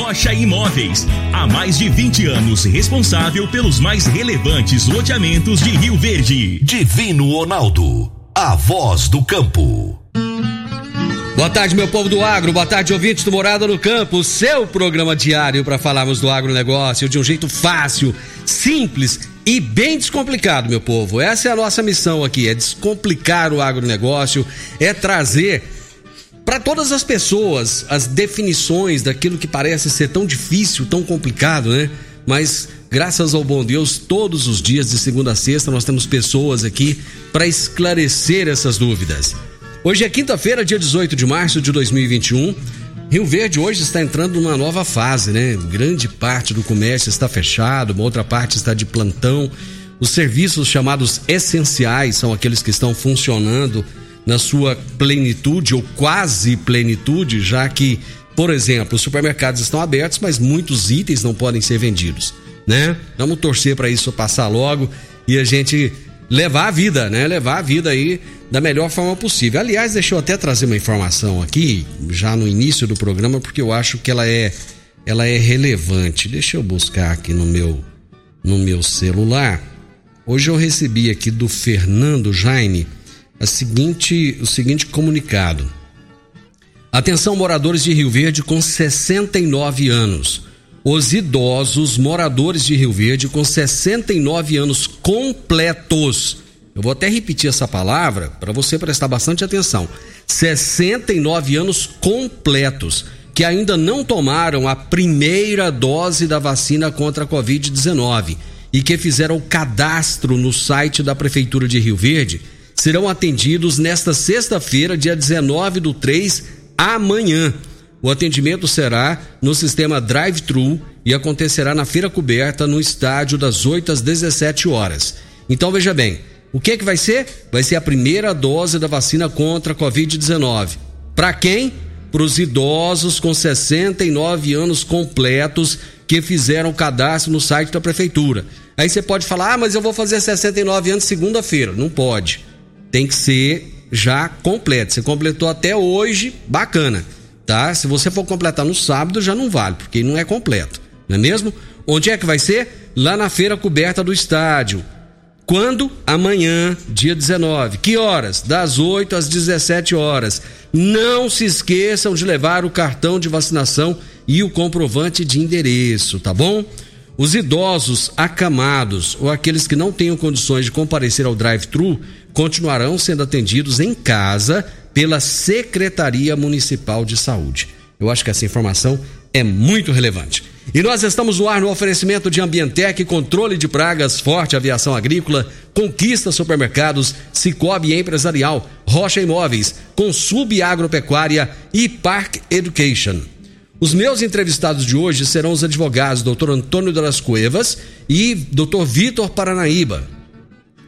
Rocha Imóveis. Há mais de 20 anos responsável pelos mais relevantes loteamentos de Rio Verde. Divino Ronaldo. A voz do campo. Boa tarde, meu povo do agro. Boa tarde, ouvintes do Morada no Campo. Seu programa diário para falarmos do agronegócio de um jeito fácil, simples e bem descomplicado, meu povo. Essa é a nossa missão aqui: é descomplicar o agronegócio, é trazer para todas as pessoas as definições daquilo que parece ser tão difícil, tão complicado, né? Mas graças ao bom Deus, todos os dias de segunda a sexta nós temos pessoas aqui para esclarecer essas dúvidas. Hoje é quinta-feira, dia 18 de março de 2021. Rio Verde hoje está entrando numa nova fase, né? Grande parte do comércio está fechado, uma outra parte está de plantão. Os serviços chamados essenciais são aqueles que estão funcionando na sua plenitude ou quase plenitude, já que, por exemplo, os supermercados estão abertos, mas muitos itens não podem ser vendidos, né? Vamos torcer para isso passar logo e a gente levar a vida, né? Levar a vida aí da melhor forma possível. Aliás, deixa eu até trazer uma informação aqui, já no início do programa, porque eu acho que ela é ela é relevante. Deixa eu buscar aqui no meu no meu celular. Hoje eu recebi aqui do Fernando Jaime a seguinte, o seguinte comunicado. Atenção moradores de Rio Verde com 69 anos. Os idosos moradores de Rio Verde com 69 anos completos eu vou até repetir essa palavra para você prestar bastante atenção. 69 anos completos que ainda não tomaram a primeira dose da vacina contra a Covid-19 e que fizeram o cadastro no site da Prefeitura de Rio Verde serão atendidos nesta sexta-feira, dia 19 do 3, amanhã. O atendimento será no sistema drive-thru e acontecerá na feira coberta no estádio das 8 às 17 horas. Então veja bem, o que que vai ser? Vai ser a primeira dose da vacina contra a Covid-19. Para quem? Para os idosos com 69 anos completos que fizeram cadastro no site da prefeitura. Aí você pode falar: "Ah, mas eu vou fazer 69 anos segunda-feira". Não pode. Tem que ser já completo. Você completou até hoje, bacana, tá? Se você for completar no sábado já não vale, porque não é completo, não é mesmo? Onde é que vai ser? Lá na feira coberta do estádio quando? Amanhã, dia 19. Que horas? Das 8 às 17 horas. Não se esqueçam de levar o cartão de vacinação e o comprovante de endereço, tá bom? Os idosos acamados ou aqueles que não tenham condições de comparecer ao drive-thru continuarão sendo atendidos em casa pela Secretaria Municipal de Saúde. Eu acho que essa informação é muito relevante. E nós estamos no ar no oferecimento de Ambientec, controle de pragas, forte aviação agrícola, conquista supermercados, Cicobi empresarial, Rocha Imóveis, Consub Agropecuária e Park Education. Os meus entrevistados de hoje serão os advogados Dr. Antônio das Cuevas e Dr. Vitor Paranaíba.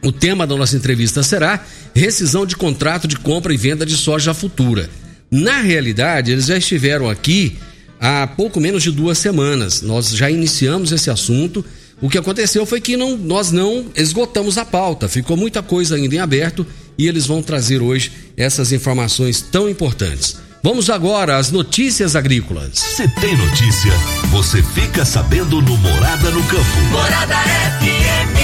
O tema da nossa entrevista será rescisão de contrato de compra e venda de soja futura. Na realidade, eles já estiveram aqui há pouco menos de duas semanas. Nós já iniciamos esse assunto. O que aconteceu foi que não, nós não esgotamos a pauta, ficou muita coisa ainda em aberto e eles vão trazer hoje essas informações tão importantes. Vamos agora às notícias agrícolas. Se tem notícia, você fica sabendo no Morada no Campo. Morada FM.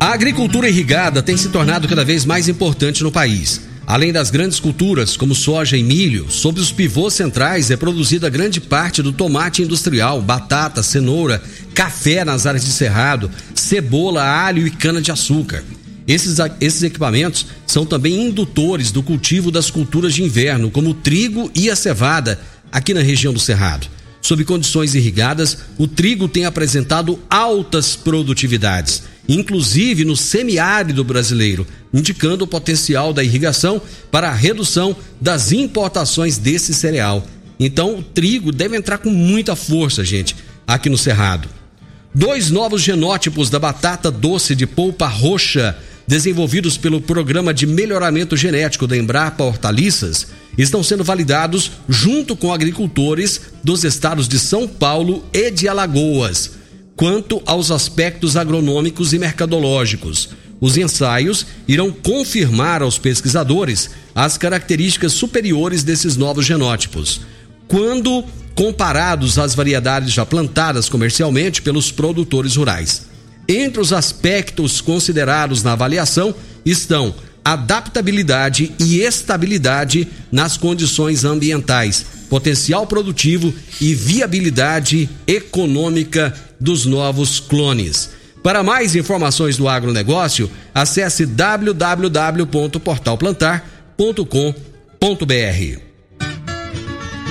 A agricultura irrigada tem se tornado cada vez mais importante no país. Além das grandes culturas, como soja e milho, sob os pivôs centrais é produzida grande parte do tomate industrial, batata, cenoura, café nas áreas de cerrado, cebola, alho e cana-de-açúcar. Esses, esses equipamentos são também indutores do cultivo das culturas de inverno, como o trigo e a cevada, aqui na região do Cerrado. Sob condições irrigadas, o trigo tem apresentado altas produtividades inclusive no semiárido brasileiro, indicando o potencial da irrigação para a redução das importações desse cereal. Então o trigo deve entrar com muita força, gente, aqui no Cerrado. Dois novos genótipos da batata doce de polpa roxa, desenvolvidos pelo Programa de Melhoramento Genético da Embrapa Hortaliças, estão sendo validados junto com agricultores dos estados de São Paulo e de Alagoas, quanto aos aspectos agronômicos e mercadológicos. Os ensaios irão confirmar aos pesquisadores as características superiores desses novos genótipos. Quando comparados às variedades já plantadas comercialmente pelos produtores rurais. Entre os aspectos considerados na avaliação estão adaptabilidade e estabilidade nas condições ambientais, potencial produtivo e viabilidade econômica dos novos clones. Para mais informações do agronegócio, acesse www.portalplantar.com.br.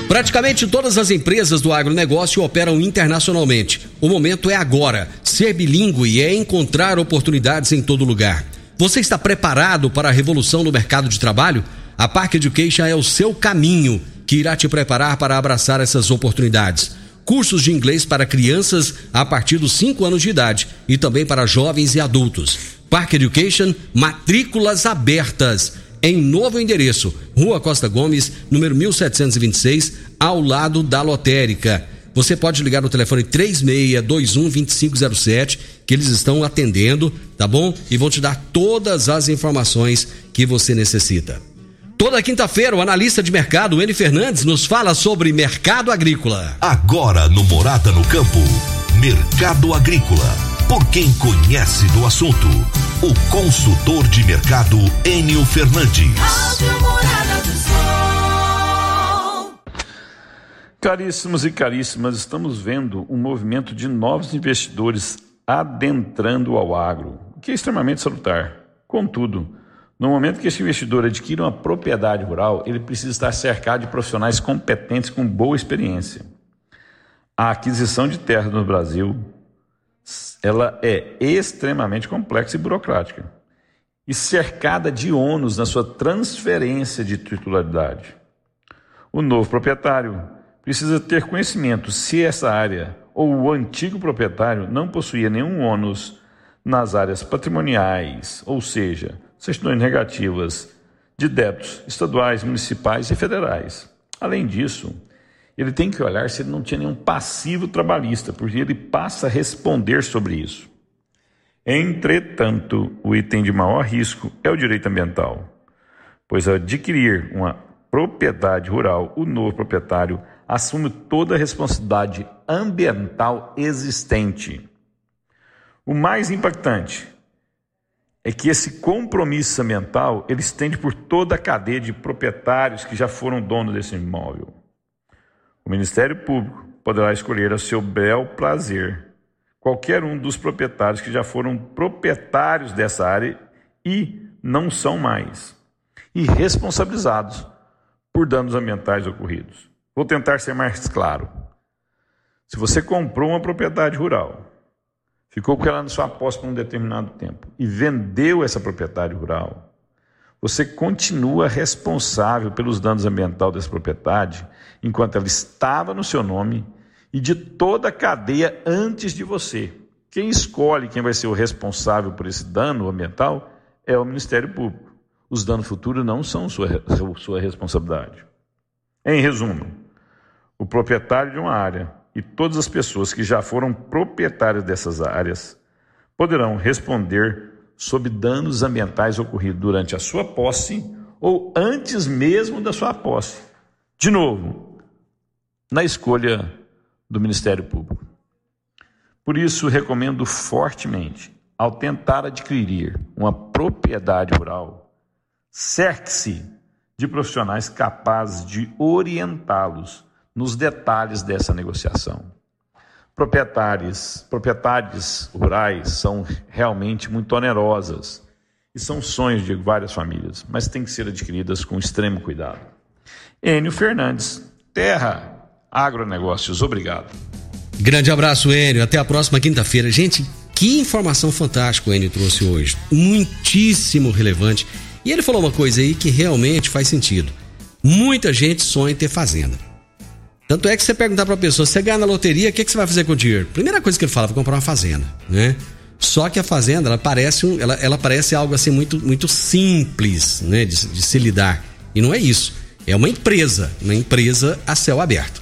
Praticamente todas as empresas do agronegócio operam internacionalmente. O momento é agora. Ser bilíngue é encontrar oportunidades em todo lugar. Você está preparado para a revolução no mercado de trabalho? A Park Education é o seu caminho que irá te preparar para abraçar essas oportunidades. Cursos de inglês para crianças a partir dos 5 anos de idade e também para jovens e adultos. Park Education, matrículas abertas em novo endereço, Rua Costa Gomes, número 1726, ao lado da lotérica. Você pode ligar no telefone 3621 2507, que eles estão atendendo, tá bom? E vão te dar todas as informações que você necessita. Toda quinta-feira, o analista de mercado, N. Fernandes, nos fala sobre mercado agrícola. Agora no Morada no Campo, Mercado Agrícola por quem conhece do assunto. O consultor de mercado Enio Fernandes. Caríssimos e caríssimas, estamos vendo um movimento de novos investidores adentrando ao agro, o que é extremamente salutar. Contudo, no momento que esse investidor adquire uma propriedade rural, ele precisa estar cercado de profissionais competentes com boa experiência. A aquisição de terras no Brasil ela é extremamente complexa e burocrática e cercada de ônus na sua transferência de titularidade. O novo proprietário precisa ter conhecimento se essa área ou o antigo proprietário não possuía nenhum ônus nas áreas patrimoniais, ou seja, certidões negativas de débitos estaduais, municipais e federais. Além disso, ele tem que olhar se ele não tinha nenhum passivo trabalhista, porque ele passa a responder sobre isso. Entretanto, o item de maior risco é o direito ambiental, pois ao adquirir uma propriedade rural, o novo proprietário assume toda a responsabilidade ambiental existente. O mais impactante é que esse compromisso ambiental ele estende por toda a cadeia de proprietários que já foram donos desse imóvel. O Ministério Público poderá escolher a seu bel prazer qualquer um dos proprietários que já foram proprietários dessa área e não são mais, e responsabilizados por danos ambientais ocorridos. Vou tentar ser mais claro. Se você comprou uma propriedade rural, ficou com ela na sua posse por um determinado tempo e vendeu essa propriedade rural, você continua responsável pelos danos ambientais dessa propriedade enquanto ela estava no seu nome e de toda a cadeia antes de você. Quem escolhe quem vai ser o responsável por esse dano ambiental é o Ministério Público. Os danos futuros não são sua, sua responsabilidade. Em resumo, o proprietário de uma área e todas as pessoas que já foram proprietários dessas áreas poderão responder sob danos ambientais ocorridos durante a sua posse ou antes mesmo da sua posse. De novo, na escolha do Ministério Público. Por isso, recomendo fortemente, ao tentar adquirir uma propriedade rural, cerque-se de profissionais capazes de orientá-los nos detalhes dessa negociação. Proprietários, propriedades rurais são realmente muito onerosas e são sonhos de várias famílias, mas têm que ser adquiridas com extremo cuidado. Enio Fernandes, Terra Agronegócios, obrigado. Grande abraço, Enio. Até a próxima quinta-feira. Gente, que informação fantástica o Enio trouxe hoje. Muitíssimo relevante. E ele falou uma coisa aí que realmente faz sentido. Muita gente sonha em ter fazenda. Tanto é que você perguntar para a pessoa, você ganha na loteria, o que, que você vai fazer com o dinheiro? Primeira coisa que ele fala, vou comprar uma fazenda, né? Só que a fazenda, ela parece, um, ela, ela parece algo assim muito, muito simples, né? De, de se lidar. E não é isso. É uma empresa, uma empresa a céu aberto,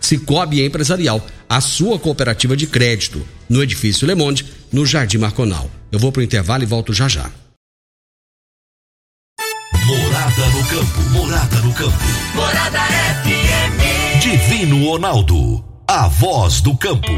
Cicobi Empresarial, a sua cooperativa de crédito, no edifício Le Monde, no Jardim Marconal. Eu vou pro intervalo e volto já já. Morada no campo, morada no campo. Morada FM. Divino Ronaldo, a voz do campo.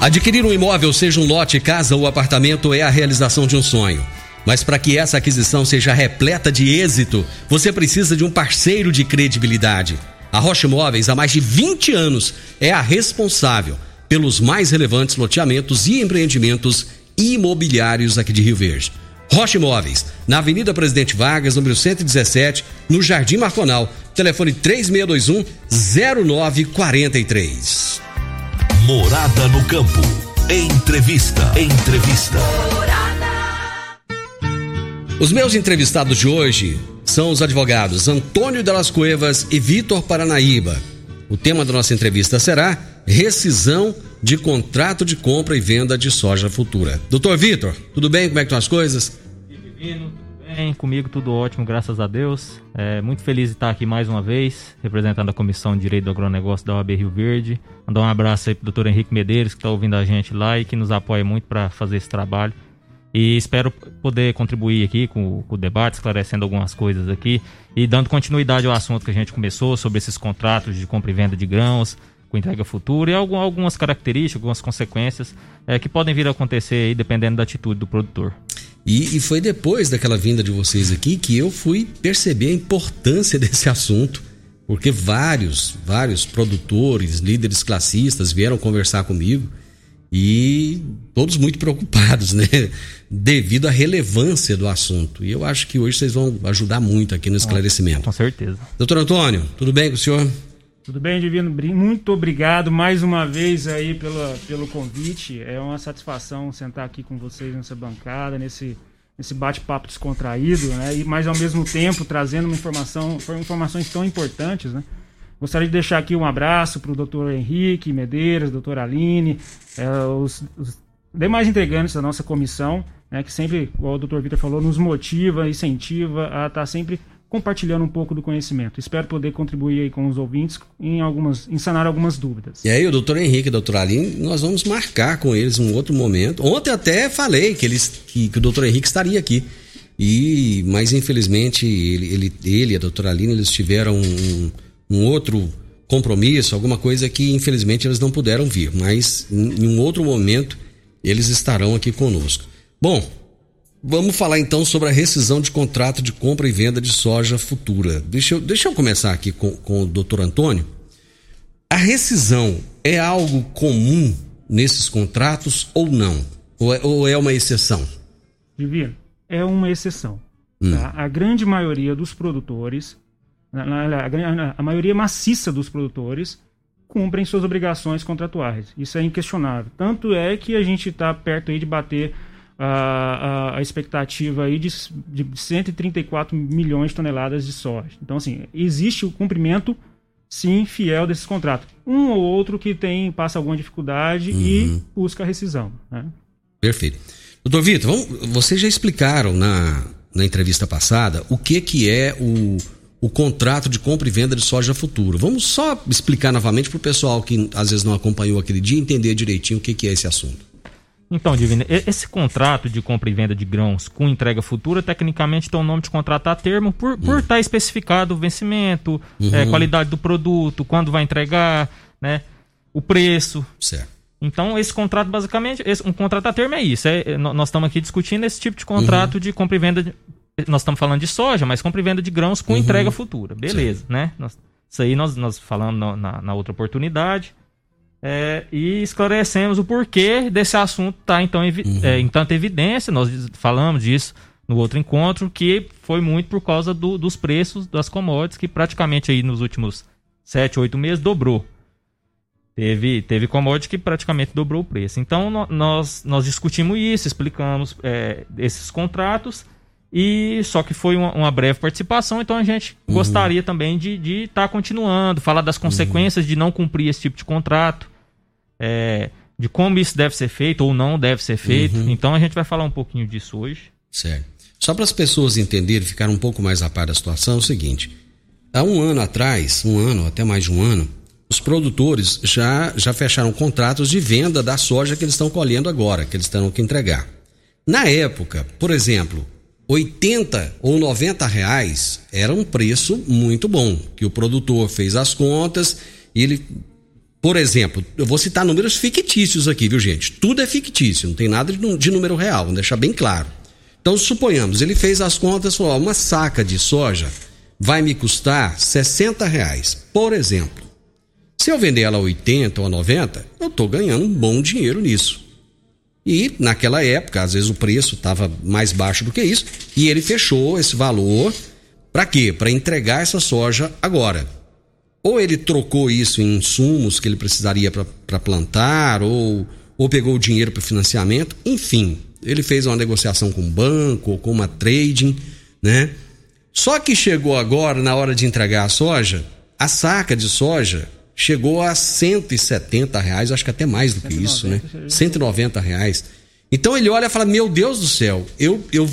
Adquirir um imóvel, seja um lote, casa ou apartamento, é a realização de um sonho. Mas para que essa aquisição seja repleta de êxito, você precisa de um parceiro de credibilidade. A Rocha Imóveis, há mais de 20 anos, é a responsável pelos mais relevantes loteamentos e empreendimentos imobiliários aqui de Rio Verde. Rocha Imóveis, na Avenida Presidente Vargas, número 117, no Jardim Marconal. Telefone 3621 0943. Morada no campo. Entrevista. Entrevista. Os meus entrevistados de hoje são os advogados Antônio Delas Cuevas e Vitor Paranaíba. O tema da nossa entrevista será rescisão de contrato de compra e venda de soja futura. Doutor Vitor, tudo bem? Como é que estão as coisas? Tudo bem? Comigo tudo ótimo, graças a Deus. É, muito feliz de estar aqui mais uma vez, representando a Comissão de Direito do Agronegócio da OAB Rio Verde. Mandar um abraço aí pro doutor Henrique Medeiros, que está ouvindo a gente lá e que nos apoia muito para fazer esse trabalho. E espero poder contribuir aqui com, com, o debate, esclarecendo algumas coisas aqui e dando continuidade ao assunto que a gente começou sobre esses contratos de compra e venda de grãos com entrega futura e algumas características, algumas consequências é, que podem vir a acontecer aí dependendo da atitude do produtor. E, e, foi depois daquela vinda de vocês aqui que eu fui perceber a importância desse assunto, porque vários, vários produtores, líderes classistas vieram conversar comigo e todos muito preocupados, né? Devido à relevância do assunto. E eu acho que hoje vocês vão ajudar muito aqui no esclarecimento. Com certeza. Doutor Antônio, tudo bem com o senhor? Tudo bem, Divino? Muito obrigado mais uma vez aí pelo, pelo convite. É uma satisfação sentar aqui com vocês nessa bancada, nesse, nesse bate-papo descontraído, né? E, mas ao mesmo tempo trazendo uma informação, informações tão importantes, né? Gostaria de deixar aqui um abraço para o doutor Henrique Medeiros, doutor Aline, é, os, os, demais integrantes da nossa comissão, né, que sempre, como o doutor Vitor falou, nos motiva, incentiva a estar tá sempre compartilhando um pouco do conhecimento. Espero poder contribuir aí com os ouvintes em algumas, em sanar algumas dúvidas. E aí, o doutor Henrique e a doutora Aline, nós vamos marcar com eles um outro momento. Ontem até falei que, eles, que, que o doutor Henrique estaria aqui. E, mas infelizmente ele, ele, ele e a doutora Aline eles tiveram um, um outro compromisso, alguma coisa que infelizmente eles não puderam vir, mas em, um outro momento eles estarão aqui conosco. Bom, vamos falar então sobre a rescisão de contrato de compra e venda de soja futura. Deixa eu, deixa eu começar aqui com, com o doutor Antônio. A rescisão é algo comum nesses contratos ou não? Ou é, ou é uma exceção? Divino, é uma exceção. Hum. Tá? A grande maioria dos produtores a, maioria maciça dos produtores cumprem suas obrigações contratuais. Isso é inquestionável. Tanto é que a gente está perto aí de bater a, a, a, expectativa aí de, de 134 milhões de toneladas de soja. Então, assim, existe o cumprimento, sim, fiel desses contratos. Um ou outro que tem passa alguma dificuldade uhum. e busca a rescisão. Né? Perfeito. Doutor Vitor, vamos, vocês já explicaram na, na entrevista passada o que, que é o o contrato de compra e venda de soja futuro. Vamos só explicar novamente para o pessoal que às vezes não acompanhou aquele dia entender direitinho o que, que é esse assunto. Então, Divino, esse contrato de compra e venda de grãos com entrega futura, tecnicamente tem o nome de contrato a termo por estar uhum. tá especificado o vencimento, uhum. é, qualidade do produto, quando vai entregar, né, o preço. Certo. Então, esse contrato, basicamente, esse, um contrato a termo é isso. É, nós estamos aqui discutindo esse tipo de contrato uhum. de compra e venda de, nós estamos falando de soja, mas compra e venda de grãos com uhum. entrega futura. Beleza, Sim. né? Nós, isso aí nós, nós falamos na, na, outra oportunidade. É, e esclarecemos o porquê desse assunto estar tá, então, uhum. é, em tanta evidência. Nós falamos disso no outro encontro, que foi muito por causa do, dos preços das commodities, que praticamente aí nos últimos 7, 8 meses dobrou. Teve, teve commodity que praticamente dobrou o preço. Então no, nós, nós discutimos isso, explicamos é, esses contratos, e só que foi uma, uma, breve participação, então a gente uhum. gostaria também de estar tá continuando, falar das consequências uhum. de não cumprir esse tipo de contrato, é, de como isso deve ser feito ou não deve ser feito. Uhum. Então a gente vai falar um pouquinho disso hoje. Certo. Só para as pessoas entenderem, ficar um pouco mais a par da situação, é o seguinte: há um ano atrás, um ano, até mais de um ano, os produtores já, já fecharam contratos de venda da soja que eles estão colhendo agora, que eles terão que entregar. Na época, por exemplo, 80 ou 90 reais era um preço muito bom, que o produtor fez as contas e ele, por exemplo, eu vou citar números fictícios aqui, viu gente? Tudo é fictício, não tem nada de, número real, vamos deixar bem claro. Então, suponhamos, ele fez as contas, falou, uma saca de soja vai me custar 60 reais, por exemplo. Se eu vender ela a 80 ou a 90, eu estou ganhando um bom dinheiro nisso. E naquela época, às vezes o preço estava mais baixo do que isso, e ele fechou esse valor para quê? Para entregar essa soja agora. Ou ele trocou isso em insumos que ele precisaria para plantar, ou, ou pegou o dinheiro para financiamento, enfim, ele fez uma negociação com o banco ou com uma trading, né? Só que chegou agora, na hora de entregar a soja, a saca de soja chegou a 170 reais, acho que até mais do que 190, isso, né? 190 reais. Então ele olha e fala: Meu Deus do céu, eu, eu,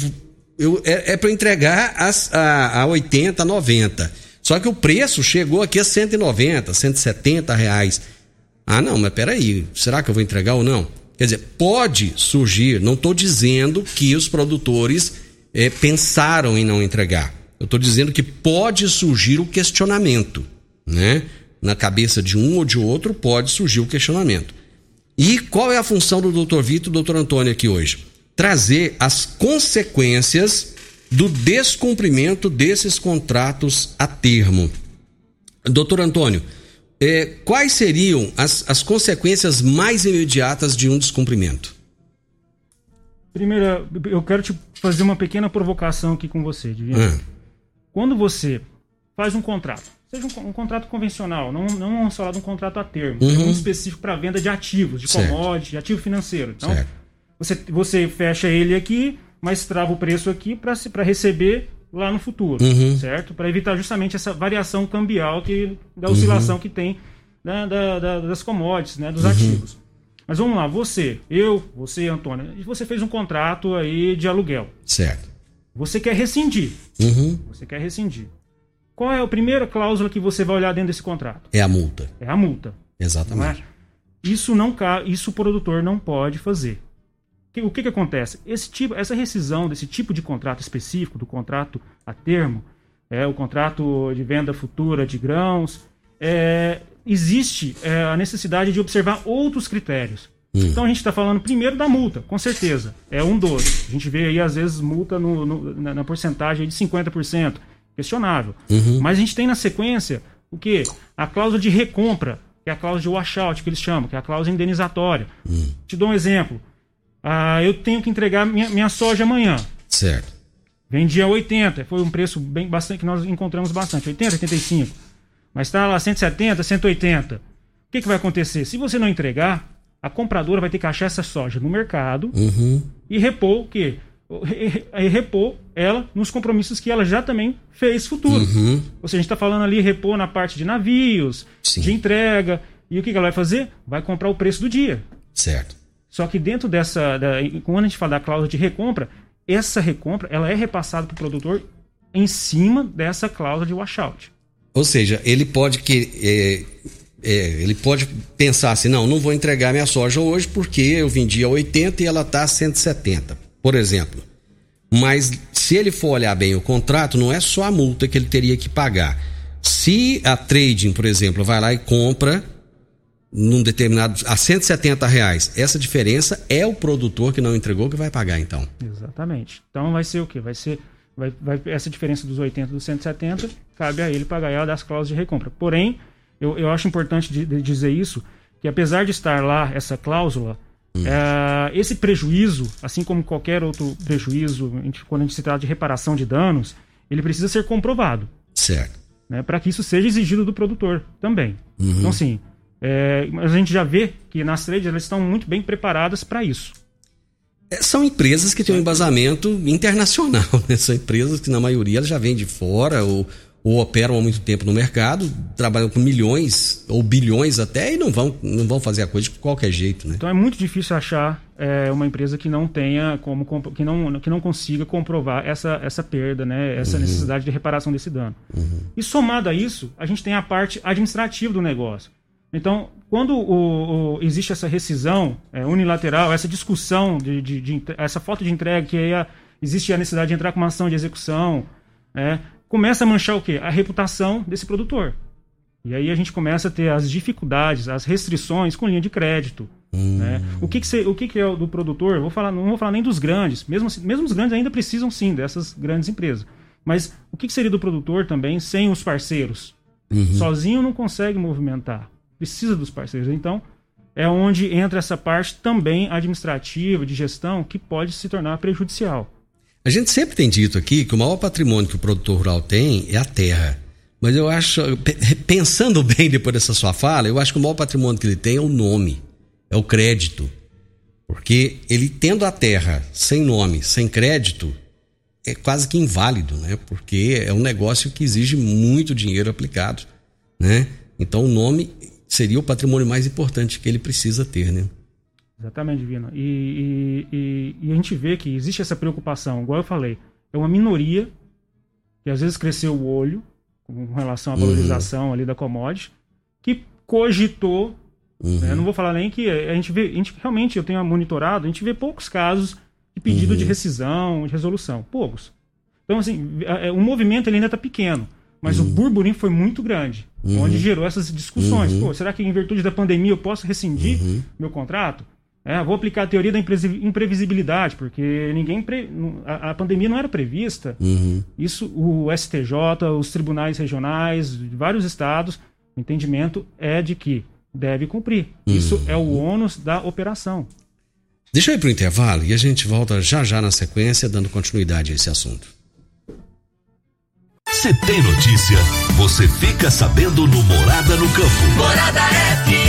eu é, é para entregar as, a, a 80, 90. Só que o preço chegou aqui a 190, 170 reais. Ah, não, mas peraí, será que eu vou entregar ou não? Quer dizer, pode surgir, não estou dizendo que os produtores é, pensaram em não entregar. Eu estou dizendo que pode surgir o questionamento, né? Na cabeça de um ou de outro pode surgir o questionamento. E qual é a função do Dr. Vitor e do Dr. Antônio aqui hoje? Trazer as consequências do descumprimento desses contratos a termo. Doutor Antônio, é, quais seriam as, as consequências mais imediatas de um descumprimento? Primeiro, eu quero te fazer uma pequena provocação aqui com você, Divino. Ah. Quando você faz um contrato, seja um, um contrato convencional, não, não só de um contrato a termo, uhum. um específico para venda de ativos, de certo. commodity, de ativo financeiro. Então, você, você fecha ele aqui, mas trava o preço aqui para receber lá no futuro, uhum. certo? Para evitar justamente essa variação cambial que da oscilação uhum. que tem né, da, da, das commodities, né, dos uhum. ativos. Mas vamos lá, você, eu, você, Antônio, você fez um contrato aí de aluguel. Certo. Você quer rescindir. Uhum. Você quer rescindir. Qual é a primeira cláusula que você vai olhar dentro desse contrato? É a multa. É a multa. Exatamente. Não é? Isso não isso o produtor não pode fazer o que, que acontece? Esse tipo, essa rescisão desse tipo de contrato específico, do contrato a termo, é, o contrato de venda futura de grãos, é, existe é, a necessidade de observar outros critérios. Hum. Então a gente está falando primeiro da multa, com certeza. É um dos. A gente vê aí, às vezes, multa no, no, na, na, porcentagem de 50%. Questionável. Uhum. Mas a gente tem na sequência o quê? A cláusula de recompra, que é a cláusula de washout, que eles chamam, que é a cláusula indenizatória. Hum. Te dou um exemplo. Ah, eu tenho que entregar minha, minha soja amanhã. Certo. Vendia 80, foi um preço bem bastante que nós encontramos bastante, 80, 85. Mas está lá 170, 180. O que, que vai acontecer? Se você não entregar, a compradora vai ter que achar essa soja no mercado uhum. e repor o quê? E repor ela nos compromissos que ela já também fez futuro. Uhum. Ou seja, a gente está falando ali repor na parte de navios, Sim. de entrega. E o que, que ela vai fazer? Vai comprar o preço do dia. Certo. Só que dentro dessa, da, quando a gente fala da cláusula de recompra, essa recompra ela é repassada para o produtor em cima dessa cláusula de washout. Ou seja, ele pode que é, é, ele pode pensar assim, não, não vou entregar minha soja hoje porque eu vendi a 80 e ela está a 170, por exemplo. Mas se ele for olhar bem o contrato, não é só a multa que ele teria que pagar. Se a trading, por exemplo, vai lá e compra num determinado a 170 reais. Essa diferença é o produtor que não entregou que vai pagar então. Exatamente. Então vai ser o que? Vai ser vai, vai, essa diferença dos 80 dos 170 cabe a ele pagar ela das cláusulas de recompra. Porém, eu, eu acho importante de, de dizer isso que apesar de estar lá essa cláusula, hum. é, esse prejuízo, assim como qualquer outro prejuízo, quando a gente se trata de reparação de danos, ele precisa ser comprovado. Certo. Né, para que isso seja exigido do produtor também. Uhum. Então, sim, é, mas a gente já vê que nas trades elas estão muito bem preparadas para isso. É, são empresas que têm um embasamento internacional, né? São empresas que, na maioria, já vêm de fora ou, ou operam há muito tempo no mercado, trabalham com milhões ou bilhões até e não vão, não vão fazer a coisa de qualquer jeito, né? Então é muito difícil achar é, uma empresa que não tenha como que não, que não consiga comprovar essa, essa perda, né? Essa uhum. necessidade de reparação desse dano. Uhum. E somado a isso, a gente tem a parte administrativa do negócio. Então, quando o, o, existe essa rescisão é, unilateral, essa discussão, de, de, de, essa falta de entrega, que aí a, existe a necessidade de entrar com uma ação de execução, é, começa a manchar o quê? A reputação desse produtor. E aí a gente começa a ter as dificuldades, as restrições com linha de crédito. Hum. Né? O, que, que, você, o que, que, é do produtor? Vou falar, não vou falar nem dos grandes. Mesmo, mesmo os grandes ainda precisam sim dessas grandes empresas. Mas o que, que seria do produtor também sem os parceiros? Uhum. Sozinho não consegue movimentar precisa dos parceiros. Então, é onde entra essa parte também administrativa, de gestão, que pode se tornar prejudicial. A gente sempre tem dito aqui que o maior patrimônio que o produtor rural tem é a terra. Mas eu acho, pensando bem depois dessa sua fala, eu acho que o maior patrimônio que ele tem é o nome, é o crédito. Porque ele tendo a terra sem nome, sem crédito, é quase que inválido, né? Porque é um negócio que exige muito dinheiro aplicado, né? Então o nome seria o patrimônio mais importante que ele precisa ter, né? Exatamente, Divina. E, e, e, a gente vê que existe essa preocupação, igual eu falei, é uma minoria que às vezes cresceu o olho com relação à uhum. valorização uhum. ali da commodity, que cogitou, uhum. né? não vou falar nem que a gente vê, a gente realmente eu tenho monitorado, a gente vê poucos casos de pedido uhum. de rescisão, de resolução, poucos. Então assim, o movimento ele ainda está pequeno. Mas uhum. o burburinho foi muito grande, uhum. onde gerou essas discussões. Uhum. Pô, será que em virtude da pandemia eu posso rescindir uhum. meu contrato? É, vou aplicar a teoria da imprevisibilidade, porque ninguém pre... a, a, pandemia não era prevista. Uhum. Isso o STJ, os tribunais regionais de vários estados, o entendimento é de que deve cumprir. Isso é o ônus da operação. Deixa eu ir para o intervalo e a gente volta já já na sequência, dando continuidade a esse assunto. Se tem notícia, você fica sabendo no Morada no Campo. Morada FM.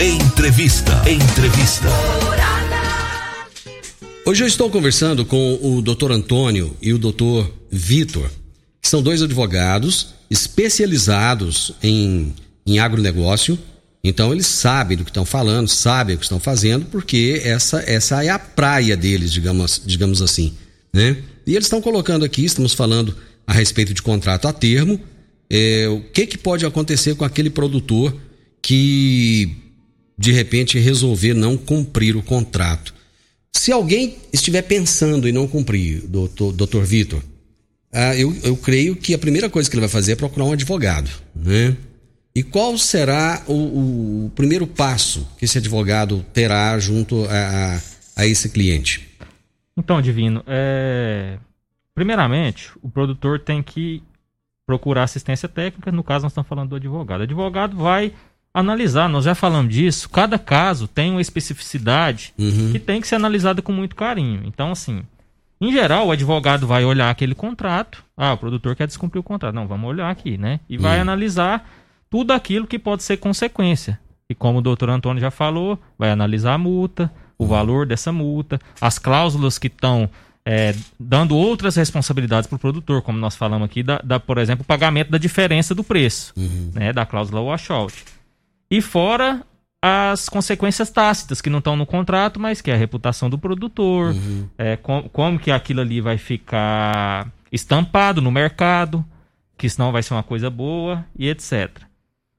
Entrevista. Entrevista. Hoje eu estou conversando com o Dr. Antônio e o Dr. Vitor, que são dois advogados especializados em, em agronegócio então eles sabem do que estão falando, sabem o que estão fazendo, porque essa, essa é a praia deles, digamos, digamos assim. Né? E eles estão colocando aqui, estamos falando a respeito de contrato a termo, é, o que, que pode acontecer com aquele produtor que de repente resolver não cumprir o contrato. Se alguém estiver pensando em não cumprir, doutor, doutor Vitor, ah, eu, eu creio que a primeira coisa que ele vai fazer é procurar um advogado, né? E qual será o, o, primeiro passo que esse advogado terá junto a, a, a esse cliente? Então, Divino, é... primeiramente, o produtor tem que procurar assistência técnica, no caso nós estamos falando do advogado. O advogado vai analisar, nós já falamos disso, cada caso tem uma especificidade uhum. que tem que ser analisada com muito carinho. Então, assim, em geral, o advogado vai olhar aquele contrato, ah, o produtor quer descumprir o contrato, não, vamos olhar aqui, né? E vai uhum. analisar tudo aquilo que pode ser consequência. E como o doutor Antônio já falou, vai analisar a multa, o valor dessa multa, as cláusulas que estão é, dando outras responsabilidades para o produtor, como nós falamos aqui, da, da, por exemplo, o pagamento da diferença do preço, uhum. né, da cláusula washout. E fora as consequências tácitas que não estão no contrato, mas que é a reputação do produtor, uhum. é, com, como que aquilo ali vai ficar estampado no mercado, que senão vai ser uma coisa boa e etc.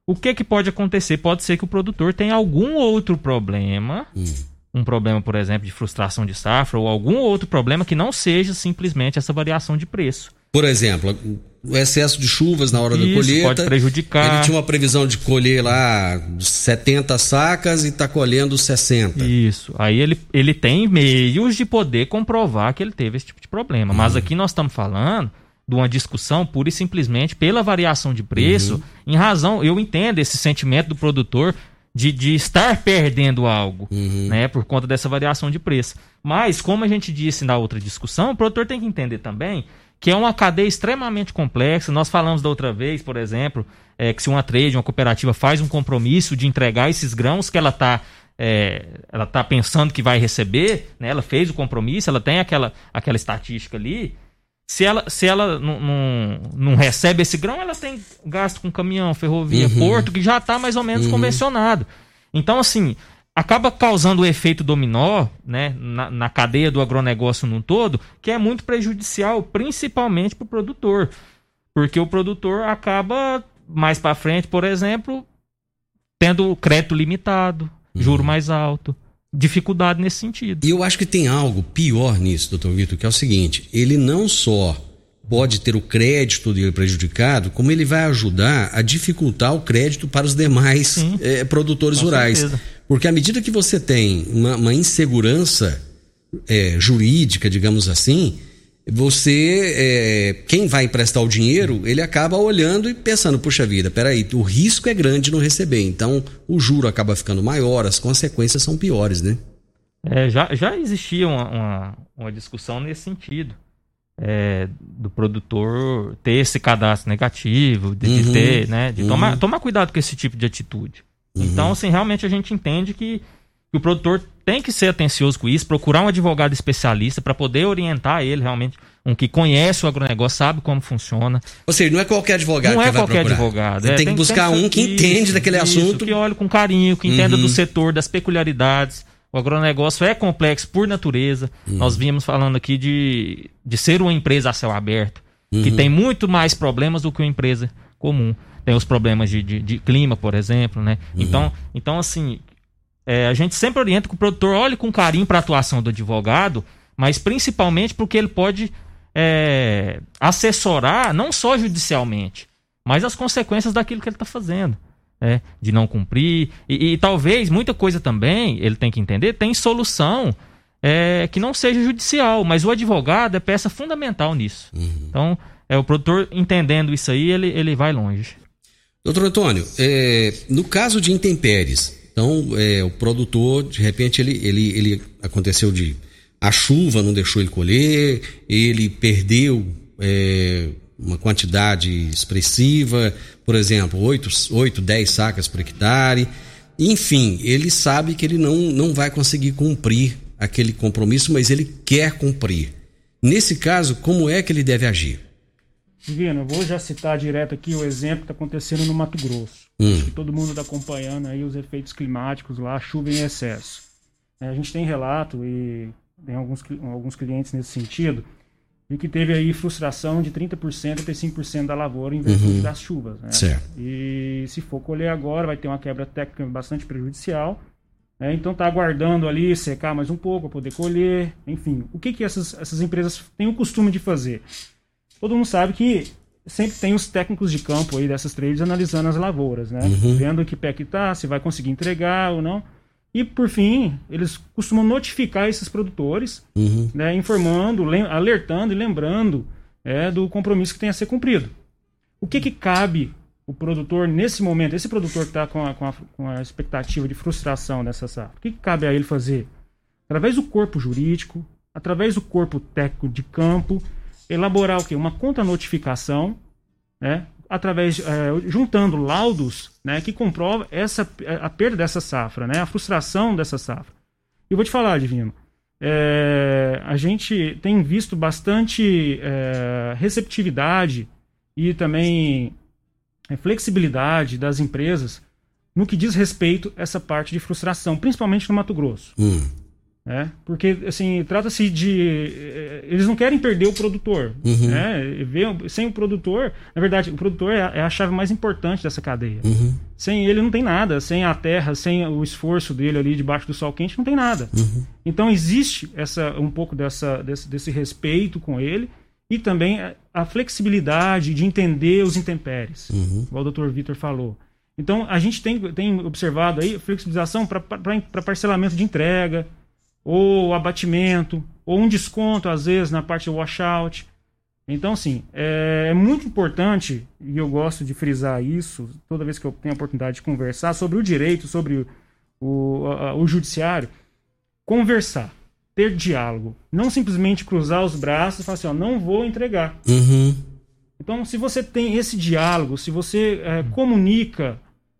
O que, que pode acontecer? Pode ser que o produtor tenha algum outro problema, Hum. um problema, por exemplo, de frustração de safra, ou algum outro problema que não seja simplesmente essa variação de preço. Por exemplo, o excesso de chuvas na hora da Isso, colheita. pode prejudicar. Ele tinha uma previsão de colher lá 70 sacas e está colhendo 60. Isso. Aí ele, ele tem meios de poder comprovar que ele teve esse tipo de problema. Mas aqui nós estamos falando de uma discussão pura e simplesmente pela variação de preço, em razão, eu entendo esse sentimento do produtor de, de estar perdendo algo, né, por conta dessa variação de preço. Mas, como a gente disse na outra discussão, o produtor tem que entender também que é uma cadeia extremamente complexa. Nós falamos da outra vez, por exemplo, é, que se uma trade, uma cooperativa faz um compromisso de entregar esses grãos que ela está ela está pensando que vai receber, né? ela fez o compromisso, ela tem aquela, aquela estatística ali. Se ela, se ela não, recebe esse grão, ela tem gasto com caminhão, ferrovia, Uhum. porto, que já está mais ou menos convencionado. Então, assim, acaba causando o efeito dominó né, na, na cadeia do agronegócio num todo, que é muito prejudicial, principalmente para o produtor. Porque o produtor acaba, mais para frente, por exemplo, tendo crédito limitado, juro mais alto, dificuldade nesse sentido. E eu acho que tem algo pior nisso, doutor Vitor, que é o seguinte: ele não só pode ter o crédito dele prejudicado, como ele vai ajudar a dificultar o crédito para os demais eh, produtores Com rurais. certeza. Porque à medida que você tem uma, uma insegurança eh, jurídica, digamos assim, você, eh, quem vai emprestar o dinheiro, ele acaba olhando e pensando, puxa vida, peraí, o risco é grande de não receber, então o juro acaba ficando maior, as consequências são piores, né? É, já, já existia uma, uma, uma discussão nesse sentido. É, do produtor ter esse cadastro negativo, de, de Uhum, ter, né? De uhum. tomar, tomar cuidado com esse tipo de atitude. Então, assim, realmente a gente entende que, que o produtor tem que ser atencioso com isso, procurar um advogado especialista para poder orientar ele realmente, um que conhece o agronegócio, sabe como funciona. Ou seja, não é qualquer advogado não que é vai qualquer procurar. advogado. Você é, tem que buscar um que isso, entende daquele isso, assunto. Que olhe com carinho, que entenda Uhum. do setor, das peculiaridades. O agronegócio é complexo por natureza. Uhum. Nós vimos falando aqui de, de ser uma empresa a céu aberto, que Uhum. tem muito mais problemas do que uma empresa comum. Tem os problemas de, de, de clima, por exemplo, né? Uhum. Então, então, assim, é, a gente sempre orienta que o produtor olhe com carinho para a atuação do advogado, mas principalmente porque ele pode é, assessorar, não só judicialmente, mas as consequências daquilo que ele está fazendo. Né? de não cumprir. E, e talvez muita coisa também, ele tem que entender, tem solução é, que não seja judicial, mas o advogado é peça fundamental nisso. Então, é o produtor entendendo isso aí, ele, ele vai longe. Doutor Antônio, é, no caso de intempéries, então é, o produtor, de repente, ele, ele, ele aconteceu de. A chuva não deixou ele colher, ele perdeu é, uma quantidade expressiva, por exemplo, 8, 8 10 sacas por hectare. Enfim, ele sabe que ele não, não vai conseguir cumprir aquele compromisso, mas ele quer cumprir. Nesse caso, como é que ele deve agir? Divino, eu vou já citar direto aqui o exemplo que está acontecendo no Mato Grosso. Hum. Acho que todo mundo está acompanhando aí os efeitos climáticos lá, chuva em excesso. É, a gente tem relato e tem alguns, alguns clientes nesse sentido, de que teve aí frustração de 30% a 35% da lavoura em virtude das chuvas. Né? Certo. E se for colher agora, vai ter uma quebra técnica bastante prejudicial. né? Então está aguardando ali secar mais um pouco para poder colher. Enfim, o que, que essas, essas empresas têm o costume de fazer? Todo mundo sabe que sempre tem os técnicos de campo aí dessas trades analisando as lavouras, né? Vendo que pé que tá, se vai conseguir entregar ou não. E por fim, eles costumam notificar esses produtores, Uhum. né, informando, alertando e lembrando é, do compromisso que tem a ser cumprido. O que, que cabe o produtor nesse momento, esse produtor que está com a, com, com a expectativa de frustração dessa safra, o que, que cabe a ele fazer? Através do corpo jurídico, através do corpo técnico de campo, elaborar o quê? Uma contra-notificação, né? Através é, juntando laudos né, que comprova essa, a perda dessa safra, né, a frustração dessa safra. E vou te falar, Divino, é, a gente tem visto bastante é, receptividade e também é, flexibilidade das empresas no que diz respeito a essa parte de frustração, principalmente no Mato Grosso. Hum. Né? Porque, assim, trata-se de. eh, Eles não querem perder o produtor. Uhum. Né? Sem o produtor, na verdade, o produtor é a, é a chave mais importante dessa cadeia. Uhum. Sem ele não tem nada. Sem a terra, sem o esforço dele ali debaixo do sol quente, não tem nada. Então existe essa, um pouco dessa, desse, desse respeito com ele e também a- flexibilidade de entender os intempéries, igual o Dr. Vitor falou. Então a gente tem, tem observado aí flexibilização para parcelamento de entrega, ou abatimento, ou um desconto, às vezes, na parte do washout. Então, assim, é, é muito importante, e eu gosto de frisar isso toda vez que eu tenho a oportunidade de conversar sobre o direito, sobre o, a- o judiciário, conversar, ter diálogo. Não simplesmente cruzar os braços e falar assim, ó, não vou entregar. Uhum. Então, se você tem esse diálogo, se você é, comunica,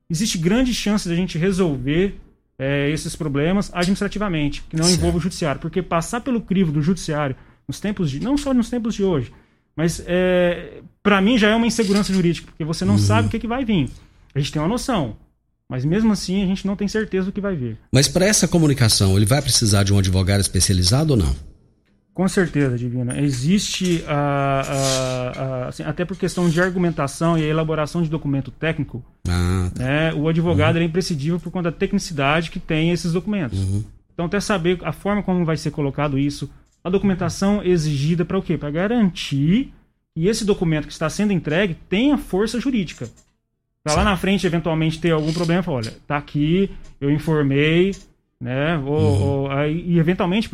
existe grande chance da gente resolver é, esses problemas administrativamente, que não envolva o judiciário. Porque passar pelo crivo do judiciário, nos tempos de. não só nos tempos de hoje, mas é, para mim já é uma insegurança jurídica, porque você não sabe o que, que vai vir. A gente tem uma noção, mas mesmo assim a gente não tem certeza do que vai vir. Mas para essa comunicação, ele vai precisar de um advogado especializado ou não? Com certeza, Divina. Existe, ah, ah, ah, assim, até por questão de argumentação e elaboração de documento técnico, Ah, tá. né, o advogado ele é imprescindível por conta da tecnicidade que tem esses documentos. Então, até saber a forma como vai ser colocado isso, a documentação exigida para o quê? Para garantir que esse documento que está sendo entregue tenha força jurídica. Para lá na frente, eventualmente, ter algum problema, falar, olha, tá aqui, eu informei, né? Ou, ou- aí, e eventualmente,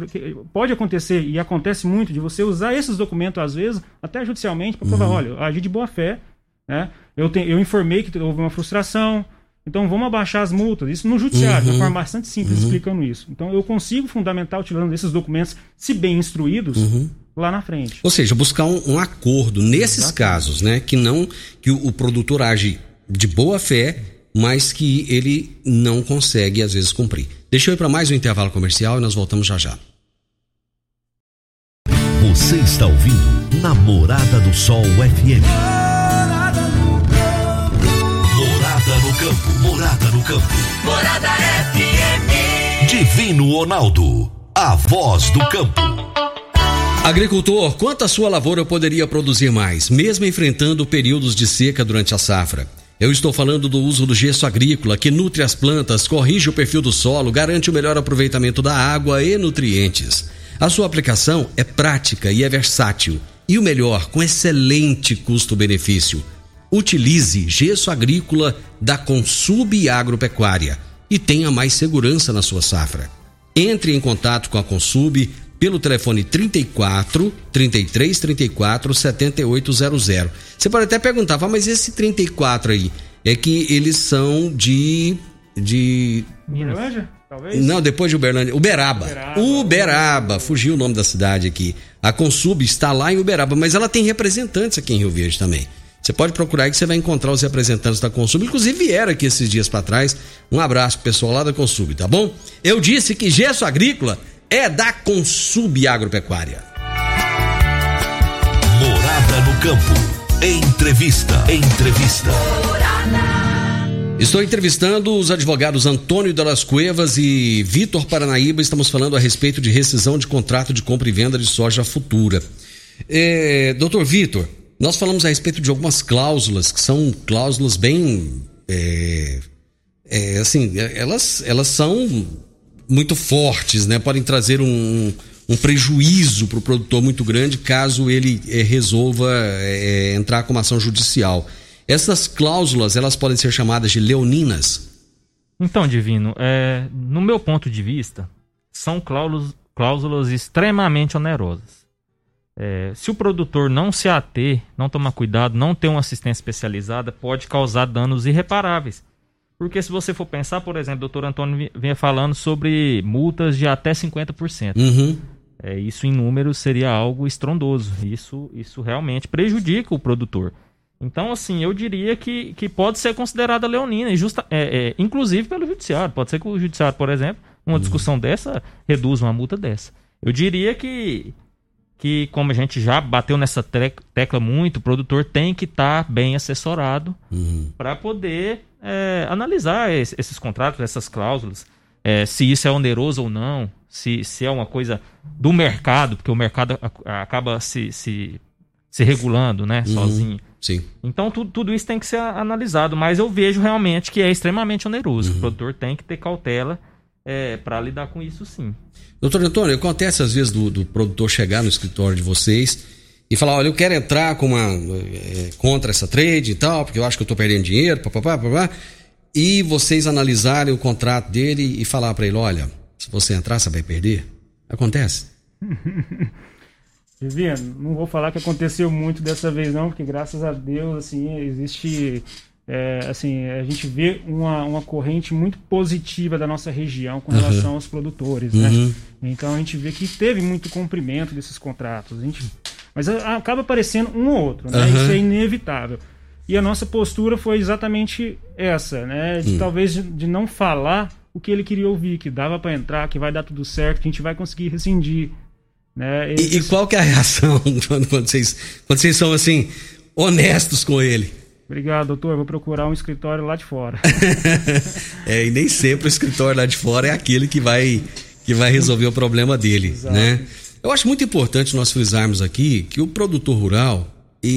pode acontecer, e acontece muito, de você usar esses documentos, às vezes, até judicialmente, para provar, olha, eu agi de boa fé, né? Eu, te- eu informei que houve uma frustração, então vamos abaixar as multas. Isso no judiciário, de uma forma bastante simples, explicando isso. Então eu consigo fundamentar utilizando esses documentos, se bem instruídos, lá na frente. Ou seja, buscar um, um acordo nesses casos, né? Que não que o, o produtor age de boa fé, mas que ele não consegue às vezes cumprir. Deixa eu ir para mais um intervalo comercial e nós voltamos já já. Você está ouvindo Namorada do Sol FM. Morada no campo, morada no campo. Morada FM. Divino Ronaldo, a voz do campo. Agricultor, quanto a sua lavoura poderia produzir mais, mesmo enfrentando períodos de seca durante a safra? Eu estou falando do uso do gesso agrícola, que nutre as plantas, corrige o perfil do solo, garante o melhor aproveitamento da água e nutrientes. A sua aplicação é prática e é versátil. E o melhor, com excelente custo-benefício. Utilize gesso agrícola da Consub Agropecuária e tenha mais segurança na sua safra. Entre em contato com a Consub pelo telefone 34 33 34 7800. Você pode até perguntar, "Vá, mas esse 34 aí é que eles são de de Minas. Talvez? não, depois de Uberlândia. Uberaba. Uberaba. Uberaba. Fugiu o nome da cidade aqui. A Consub está lá em Uberaba, mas ela tem representantes aqui em Rio Verde também. Você pode procurar aí que você vai encontrar os representantes da Consub. Inclusive vieram aqui esses dias para trás. Um abraço pro pessoal lá da Consub, tá bom? Eu disse que gesso agrícola é da Consub Agropecuária. Morada no campo. Entrevista. Entrevista. Estou entrevistando os advogados Antônio Delas Cuevas e Vitor Paranaíba. Estamos falando a respeito de rescisão de contrato de compra e venda de soja futura. É, doutor Vitor, nós falamos a respeito de algumas cláusulas que são cláusulas bem. é, é, assim, é, elas, elas são muito fortes, né? Podem trazer um, um prejuízo para o produtor muito grande caso ele é, resolva é, entrar com uma ação judicial. Essas cláusulas, elas podem ser chamadas de leoninas. Então, Divino, é, no meu ponto de vista, são cláusulas, cláusulas extremamente onerosas. É, se o produtor não se ater, não tomar cuidado, não ter uma assistência especializada, pode causar danos irreparáveis. Porque se você for pensar, por exemplo, o doutor Antônio vi- vinha falando sobre multas de até 50%. Uhum. É, isso em números seria algo estrondoso. Isso, isso realmente prejudica o produtor. Então, assim, eu diria que, que pode ser considerada leonina, e justa, é, é, inclusive pelo judiciário. Pode ser que o judiciário, por exemplo, uma discussão dessa, reduza uma multa dessa. Eu diria que, que como a gente já bateu nessa tecla muito, o produtor tem que estar bem assessorado para poder é, analisar es- esses contratos, essas cláusulas, é, se isso é oneroso ou não, se, se é uma coisa do mercado, porque o mercado acaba se, se, se regulando, né, uhum, sozinho. Sim. Então tu, tudo isso tem que ser analisado, mas eu vejo realmente que é extremamente oneroso. Uhum. O produtor tem que ter cautela é, para lidar com isso, sim. Doutor Antônio, acontece às vezes do, do produtor chegar no escritório de vocês e falar, olha, eu quero entrar com uma é, contra essa trade e tal, porque eu acho que eu estou perdendo dinheiro, papapá, papapá, e vocês analisarem o contrato dele e falar para ele, olha, se você entrar, você vai perder? Acontece? Viviane, não vou falar que aconteceu muito dessa vez não, porque graças a Deus, assim, existe... É, assim, a gente vê uma, uma corrente muito positiva da nossa região com relação uhum. aos produtores, né? Uhum. Então a gente vê que teve muito cumprimento desses contratos. A gente, mas acaba aparecendo um ou outro, né? Uhum. Isso é inevitável. E a nossa postura foi exatamente essa, né? De, hum. Talvez de, de não falar o que ele queria ouvir, que dava para entrar, que vai dar tudo certo, que a gente vai conseguir rescindir. Né? E, e, qual que é a reação quando, quando, vocês, quando vocês são assim, honestos com ele? Obrigado, doutor. Vou procurar um escritório lá de fora. é, e nem sempre o escritório lá de fora é aquele que vai, que vai resolver o problema dele, Exato. né? Eu acho muito importante nós frisarmos aqui que o produtor rural, e,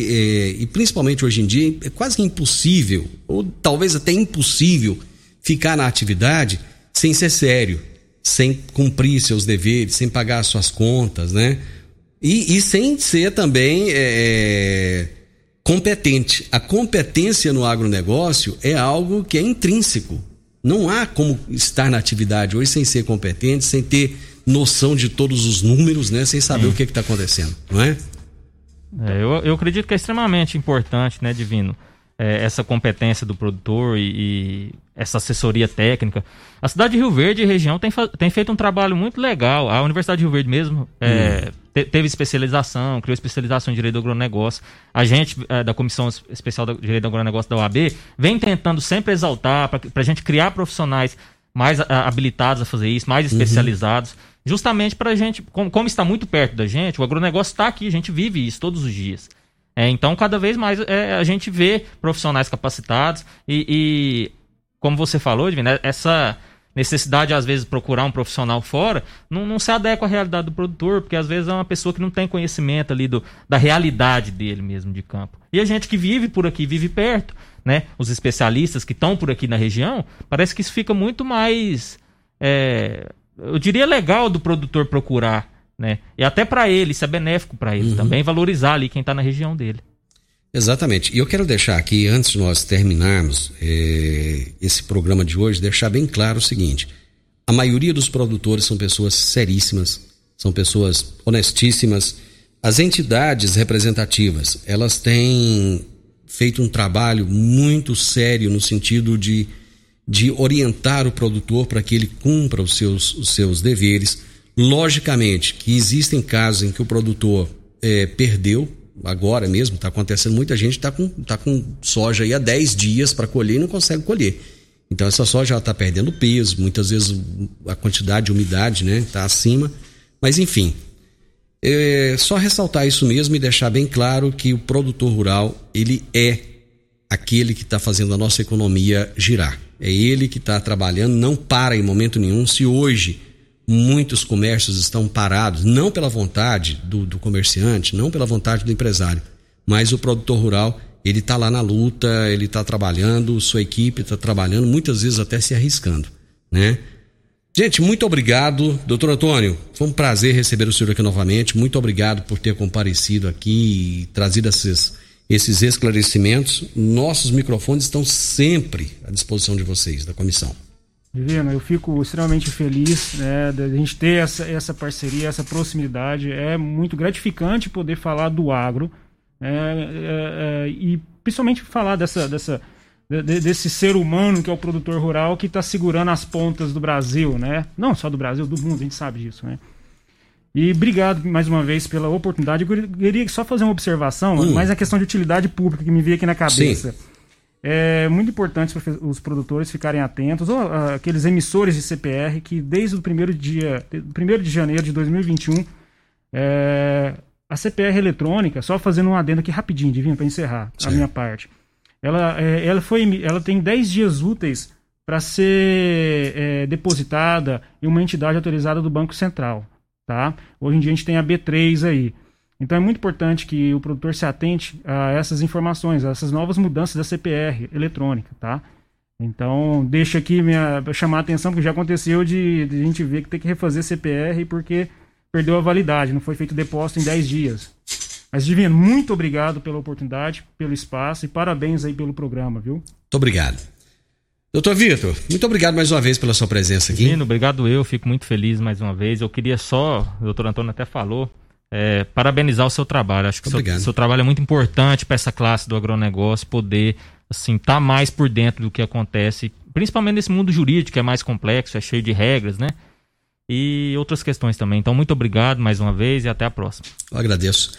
e, e principalmente hoje em dia, é quase impossível, ou talvez até impossível, ficar na atividade sem ser sério, sem cumprir seus deveres, sem pagar suas contas, né? E, e sem ser também é, é, competente. A competência no agronegócio é algo que é intrínseco. Não há como estar na atividade hoje sem ser competente, sem ter noção de todos os números, né? Sem saber Sim. o que está acontecendo, não é? é eu, eu acredito que é extremamente importante, né, Divino? é, essa competência do produtor e, e, essa assessoria técnica. A cidade de Rio Verde e região tem, tem feito um trabalho muito legal. A Universidade de Rio Verde mesmo é, hum. te, teve especialização, criou especialização em direito do agronegócio. A gente, é, da Comissão Especial de Direito do Agronegócio da OAB, vem tentando sempre exaltar para a gente criar profissionais mais a, habilitados a fazer isso, mais uhum. especializados. Uhum. Justamente para a gente, como, como está muito perto da gente, o agronegócio está aqui, a gente vive isso todos os dias. É, então, cada vez mais é, a gente vê profissionais capacitados e, e como você falou, Divina, né, essa necessidade, às vezes, de procurar um profissional fora, não, não, se adequa à realidade do produtor, porque às vezes é uma pessoa que não tem conhecimento ali do, da realidade dele mesmo de campo. E a gente que vive por aqui, vive perto, né? Os especialistas que estão por aqui na região, parece que isso fica muito mais. É, eu diria legal do produtor procurar né? E até para ele, isso é benéfico para ele uhum. também, valorizar ali quem está na região dele. Exatamente. E eu quero deixar aqui, antes de nós terminarmos eh, esse programa de hoje, deixar bem claro o seguinte: a maioria dos produtores são pessoas seríssimas, são pessoas honestíssimas. As entidades representativas, elas têm feito um trabalho muito sério no sentido de, de orientar o produtor para que ele cumpra os seus, os seus deveres Logicamente que existem casos em que o produtor é, perdeu, agora mesmo, está acontecendo, muita gente está com, tá com soja aí há 10 dias para colher e não consegue colher. Então essa soja está perdendo peso, muitas vezes a quantidade de umidade está né, tá acima. Mas enfim, é só ressaltar isso mesmo e deixar bem claro que o produtor rural ele é aquele que está fazendo a nossa economia girar. É ele que está trabalhando, não para em momento nenhum. Se hoje muitos comércios estão parados, não pela vontade do, do comerciante, não pela vontade do empresário, mas o produtor rural, ele está lá na luta, ele está trabalhando, sua equipe está trabalhando, muitas vezes até se arriscando, né? Gente, muito obrigado, doutor Antônio. Foi um prazer receber o senhor aqui novamente. Muito obrigado por ter comparecido aqui e trazido esses, esses esclarecimentos. Nossos microfones estão sempre à disposição de vocês, da comissão. Divino, eu fico extremamente feliz né, de a gente ter essa, essa parceria, essa proximidade. É muito gratificante poder falar do agro é, é, é, e principalmente falar dessa, dessa, de, desse ser humano que é o produtor rural que está segurando as pontas do Brasil, né? Não só do Brasil, do mundo, a gente sabe disso, né? E obrigado mais uma vez pela oportunidade. Eu queria só fazer uma observação, hum. mas a questão de utilidade pública que me veio aqui na cabeça. Sim é muito importante para os produtores ficarem atentos, ou uh, aqueles emissores de CPR que desde o primeiro dia, primeiro de janeiro de 2021, é, a CPR eletrônica, só fazendo um adendo aqui rapidinho, divino, para encerrar Sim. a minha parte. Ela, é, ela, foi, ela tem 10 dias úteis para ser é, depositada em uma entidade autorizada do Banco Central. Tá? Hoje em dia a gente tem a B3 aí. Então é muito importante que o produtor se atente a essas informações, a essas novas mudanças da CPR eletrônica. Tá? Então, deixa aqui minha, chamar a atenção, porque já aconteceu de, de, a gente ver que tem que refazer CPR porque perdeu a validade, não foi feito depósito em 10 dias. Mas, Divino, muito obrigado pela oportunidade, pelo espaço e parabéns aí pelo programa, viu? Muito obrigado. Doutor Vitor, muito obrigado mais uma vez pela sua presença aqui. Divino, obrigado eu, fico muito feliz mais uma vez. Eu queria só, o doutor Antônio até falou, é, parabenizar o seu trabalho. Acho que o seu, seu, trabalho é muito importante para essa classe do agronegócio poder assim, tá mais por dentro do que acontece, principalmente nesse mundo jurídico que é mais complexo, é cheio de regras, né? E outras questões também. Então, muito obrigado mais uma vez e até a próxima. Eu agradeço.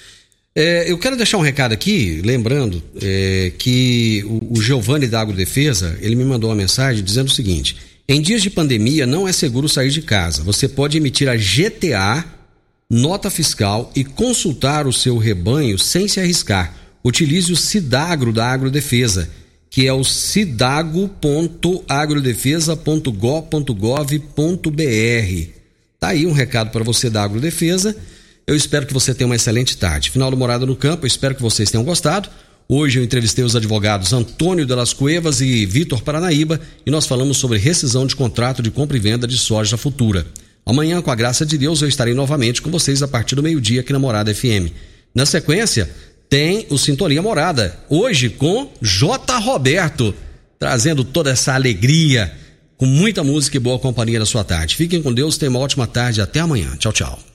É, eu quero deixar um recado aqui, lembrando é, que o, o Giovanni da Agrodefesa, ele me mandou uma mensagem dizendo o seguinte: em dias de pandemia não é seguro sair de casa. Você pode emitir a GTA, nota fiscal e consultar o seu rebanho sem se arriscar. Utilize o Cidagro da Agrodefesa que é o cidago.agrodefesa.gov.br. Tá aí um recado para você da Agrodefesa. Eu espero que você tenha uma excelente tarde. Final do Morada no Campo, eu espero que vocês tenham gostado. Hoje eu entrevistei os advogados Antônio de las Cuevas e Vitor Paranaíba e nós falamos sobre rescisão de contrato de compra e venda de soja futura. Amanhã, com a graça de Deus, eu estarei novamente com vocês a partir do meio-dia aqui na Morada FM. Na sequência, tem o Sintonia Morada, hoje com J. Roberto, trazendo toda essa alegria, com muita música e boa companhia na sua tarde. Fiquem com Deus, tenham uma ótima tarde, até amanhã. Tchau, tchau.